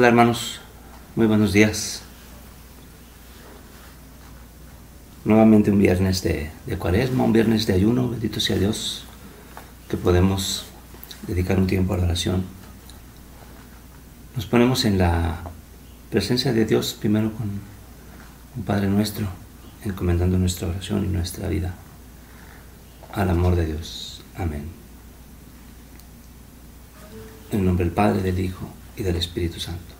Hola hermanos, muy buenos días. Nuevamente un viernes de, cuaresma, un viernes de ayuno, bendito sea Dios, que podemos dedicar un tiempo a la oración. Nos ponemos en la presencia de Dios primero con un Padre nuestro, encomendando nuestra oración y nuestra vida al amor de Dios. Amén. En nombre del Padre, del Hijo y del Espíritu Santo.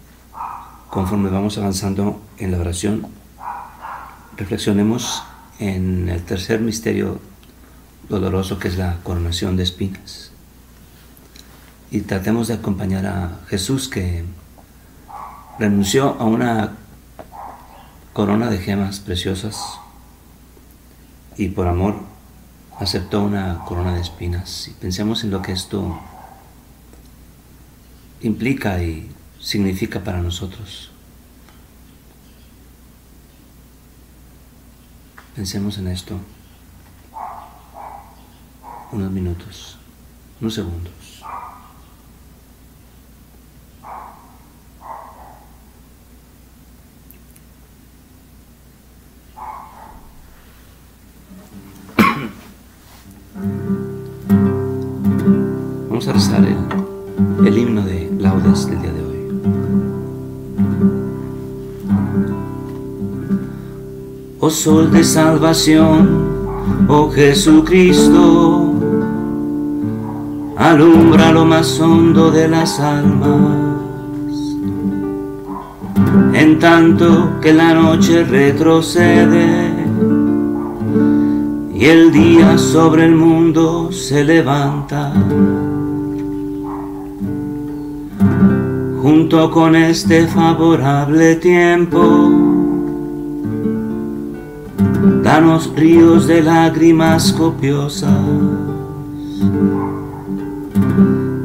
conforme vamos avanzando en la oración, reflexionemos en el tercer misterio doloroso que es la coronación de espinas. Y tratemos de acompañar a Jesús que renunció a una corona de gemas preciosas y por amor aceptó una corona de espinas. Y pensemos en lo que esto implica y significa para nosotros. Pensemos en esto unos minutos, unos segundos. Vamos a rezar el, el himno de laudes del día de hoy. Oh sol de salvación, oh Jesucristo, alumbra lo más hondo de las almas. En tanto que la noche retrocede y el día sobre el mundo se levanta. Junto con este favorable tiempo, danos ríos de lágrimas copiosas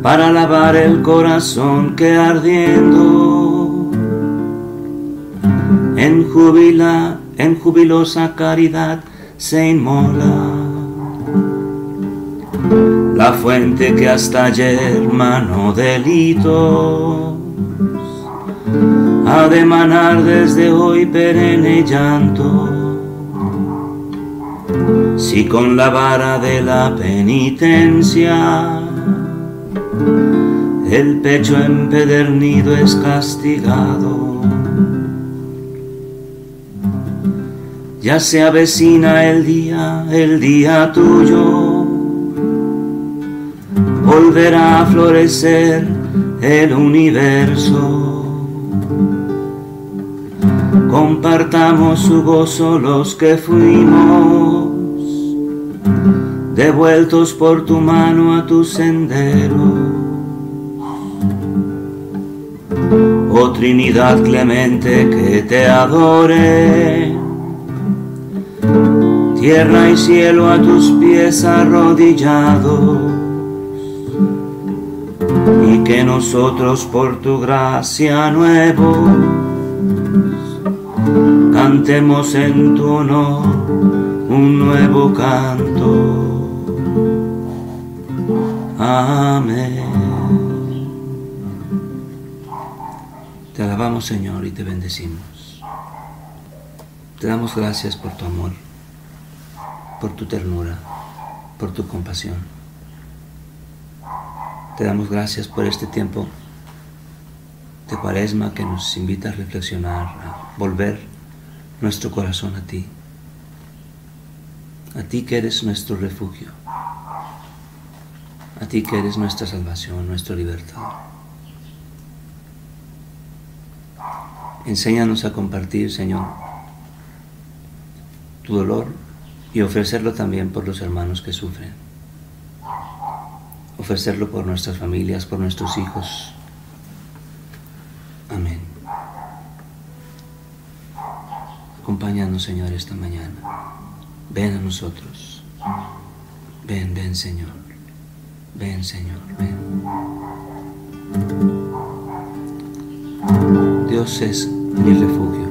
para lavar el corazón que ardiendo en jubila, en jubilosa caridad se inmola. La fuente que hasta ayer manó delitos ha de manar desde hoy perenne llanto si con la vara de la penitencia el pecho empedernido es castigado. Ya se avecina el día, el día tuyo, volverá a florecer el universo. Compartamos su gozo los que fuimos devueltos por tu mano a tu sendero. Oh Trinidad clemente que te adore, tierra y cielo a tus pies arrodillados, y que nosotros por tu gracia nuevo cantemos en tu honor un nuevo canto. Amén. Te alabamos Señor y te bendecimos. Te damos gracias por tu amor, por tu ternura, por tu compasión. Te damos gracias por este tiempo de Cuaresma que nos invita a reflexionar, a volver nuestro corazón a ti, a ti que eres nuestro refugio, a ti que eres nuestra salvación, nuestro libertador. Enséñanos a compartir, Señor, tu dolor y ofrecerlo también por los hermanos que sufren. Ofrecerlo por nuestras familias, por nuestros hijos. Amén. Acompáñanos, Señor, esta mañana. Ven a nosotros. Ven, ven, Señor. Ven, Señor, ven. Dios es mi refugio.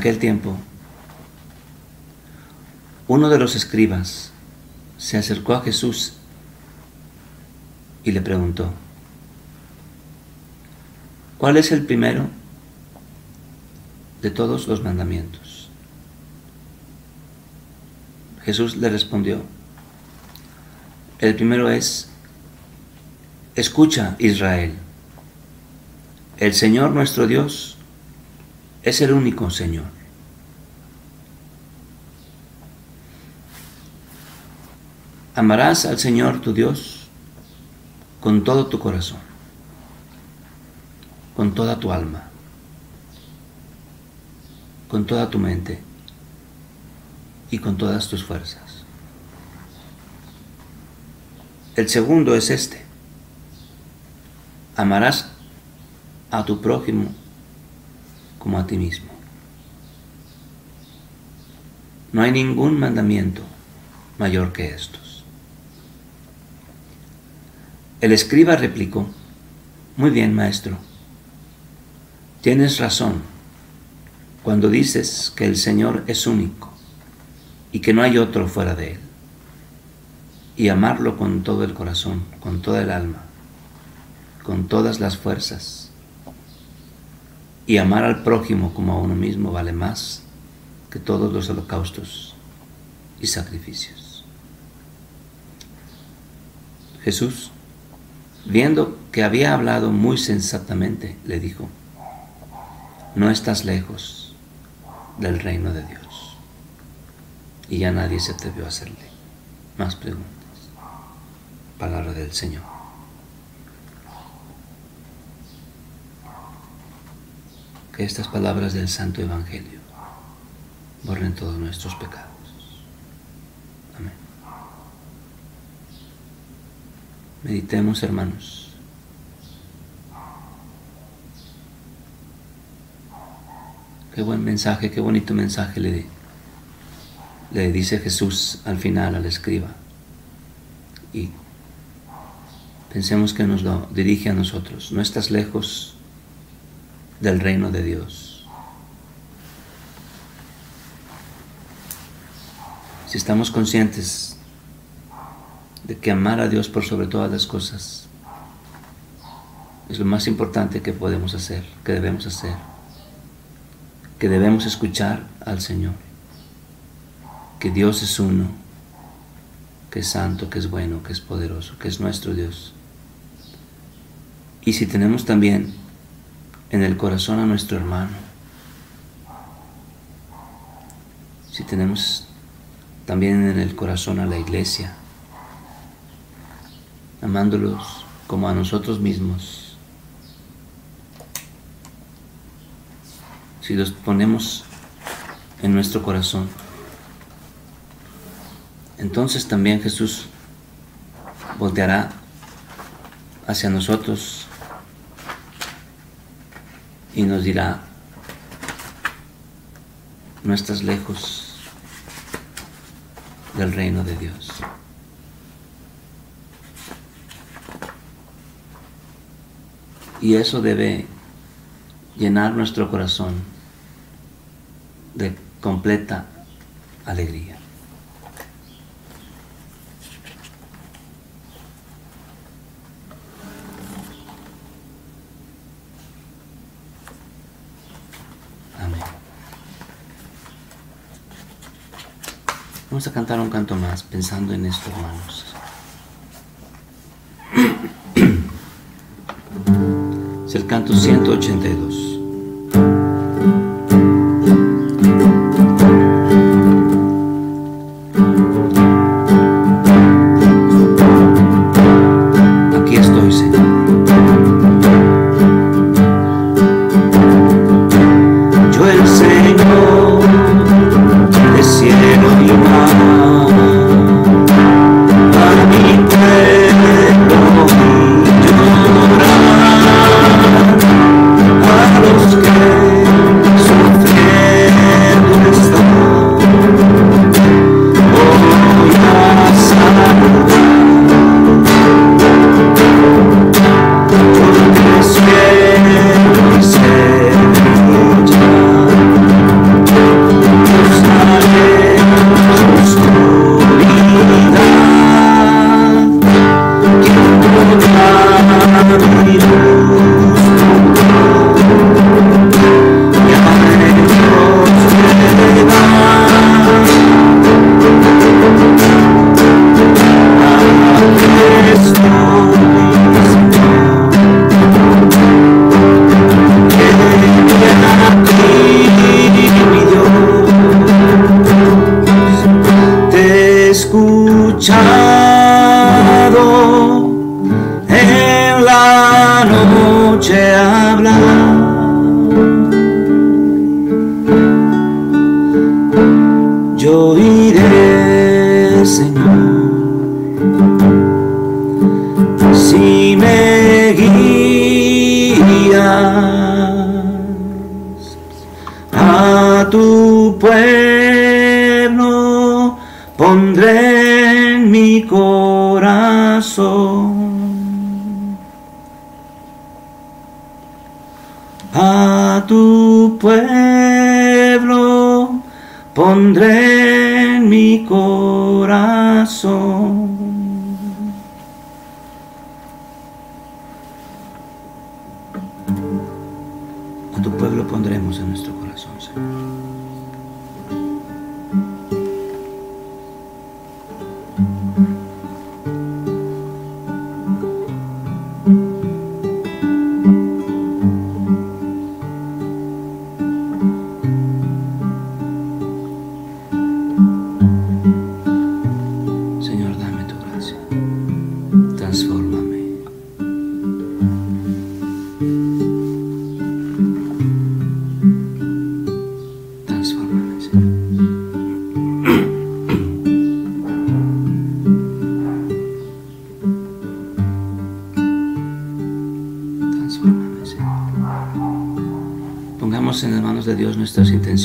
Aquel tiempo, uno de los escribas se acercó a Jesús y le preguntó, ¿cuál es el primero de todos los mandamientos? Jesús le respondió, el primero es, escucha Israel, el Señor nuestro Dios es el único Señor. Amarás al Señor tu Dios con todo tu corazón, con toda tu alma, con toda tu mente y con todas tus fuerzas. El segundo es este. Amarás a tu prójimo como a ti mismo. No hay ningún mandamiento mayor que estos. El escriba replicó, muy bien, maestro, tienes razón cuando dices que el Señor es único y que no hay otro fuera de Él, y amarlo con todo el corazón, con toda el alma, con todas las fuerzas y amar al prójimo como a uno mismo vale más que todos los holocaustos y sacrificios. Jesús, viendo que había hablado muy sensatamente, le dijo, no estás lejos del reino de Dios. Y ya nadie se atrevió a hacerle más preguntas. Palabra del Señor. Estas palabras del Santo Evangelio borren todos nuestros pecados. Amén. Meditemos, hermanos. Qué buen mensaje, qué bonito mensaje le, le dice Jesús al final al escriba. Y pensemos que nos lo dirige a nosotros. No estás lejos del reino de Dios. Si estamos conscientes de que amar a Dios por sobre todas las cosas es lo más importante que podemos hacer, que debemos hacer, que debemos escuchar al Señor, que Dios es uno, que es santo, que es bueno, que es poderoso, que es nuestro Dios. Y si tenemos también en el corazón a nuestro hermano. Si tenemos también en el corazón a la iglesia, amándolos como a nosotros mismos. Si los ponemos en nuestro corazón, entonces también Jesús volteará hacia nosotros y nos dirá, no estás lejos del reino de Dios. Y eso debe llenar nuestro corazón de completa alegría. Vamos a cantar un canto más pensando en esto, hermanos. Es el canto 182.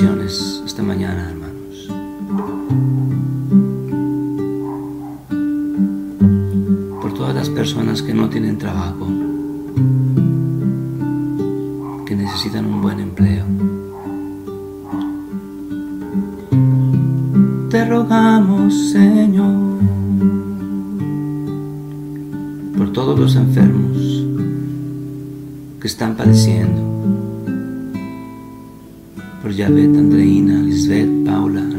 Esta mañana, hermanos. Por todas las personas que no tienen trabajo, que necesitan un buen empleo. Te rogamos, Señor, por todos los enfermos que están padeciendo per Javet, Andreïna, Lisbeth, Paula,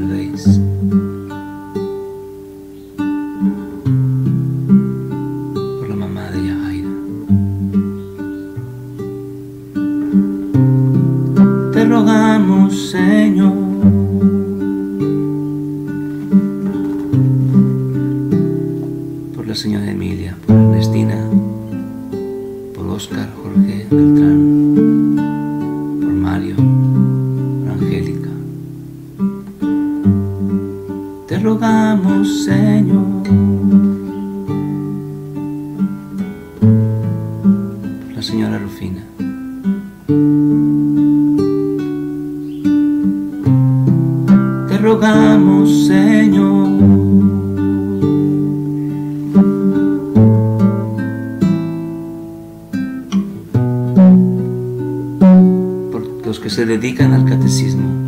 los que se dedican al catecismo.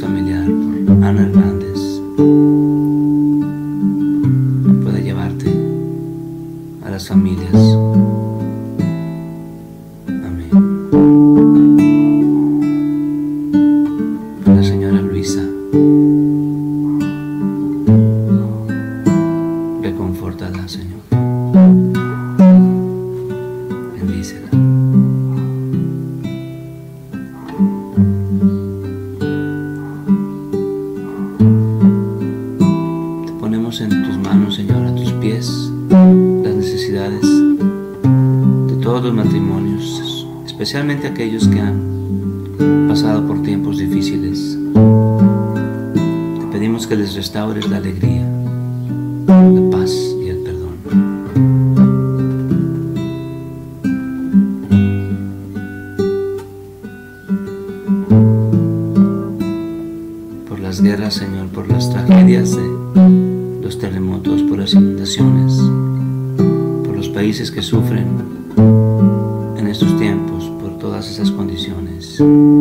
familiar por Ana especialmente aquellos que han pasado por tiempos difíciles. Te pedimos que les restaures la alegría, la paz y el perdón. Por las guerras, Señor, por las tragedias de los terremotos, por las inundaciones, por los países que sufren Thank you.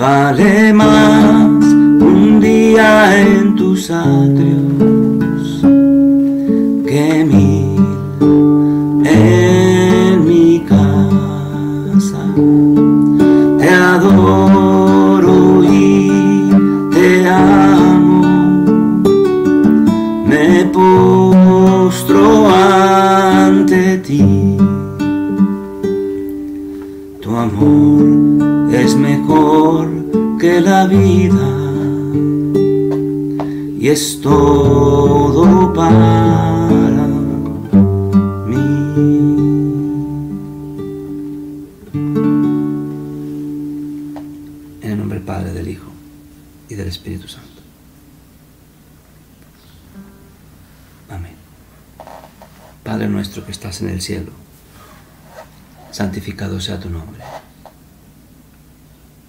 Vale más un día en tus atrios que vida y es todo para mí. En el nombre del Padre, del Hijo y del Espíritu Santo. Amén. Padre nuestro que estás en el cielo, santificado sea tu nombre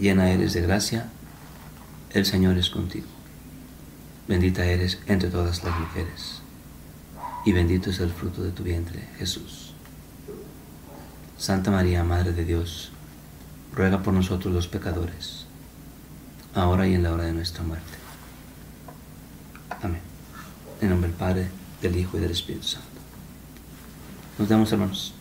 llena eres de gracia, el Señor es contigo. Bendita eres entre todas las mujeres, y bendito es el fruto de tu vientre, Jesús. Santa María, Madre de Dios, ruega por nosotros los pecadores, ahora y en la hora de nuestra muerte. Amén. En nombre del Padre, del Hijo y del Espíritu Santo. Nos vemos, hermanos.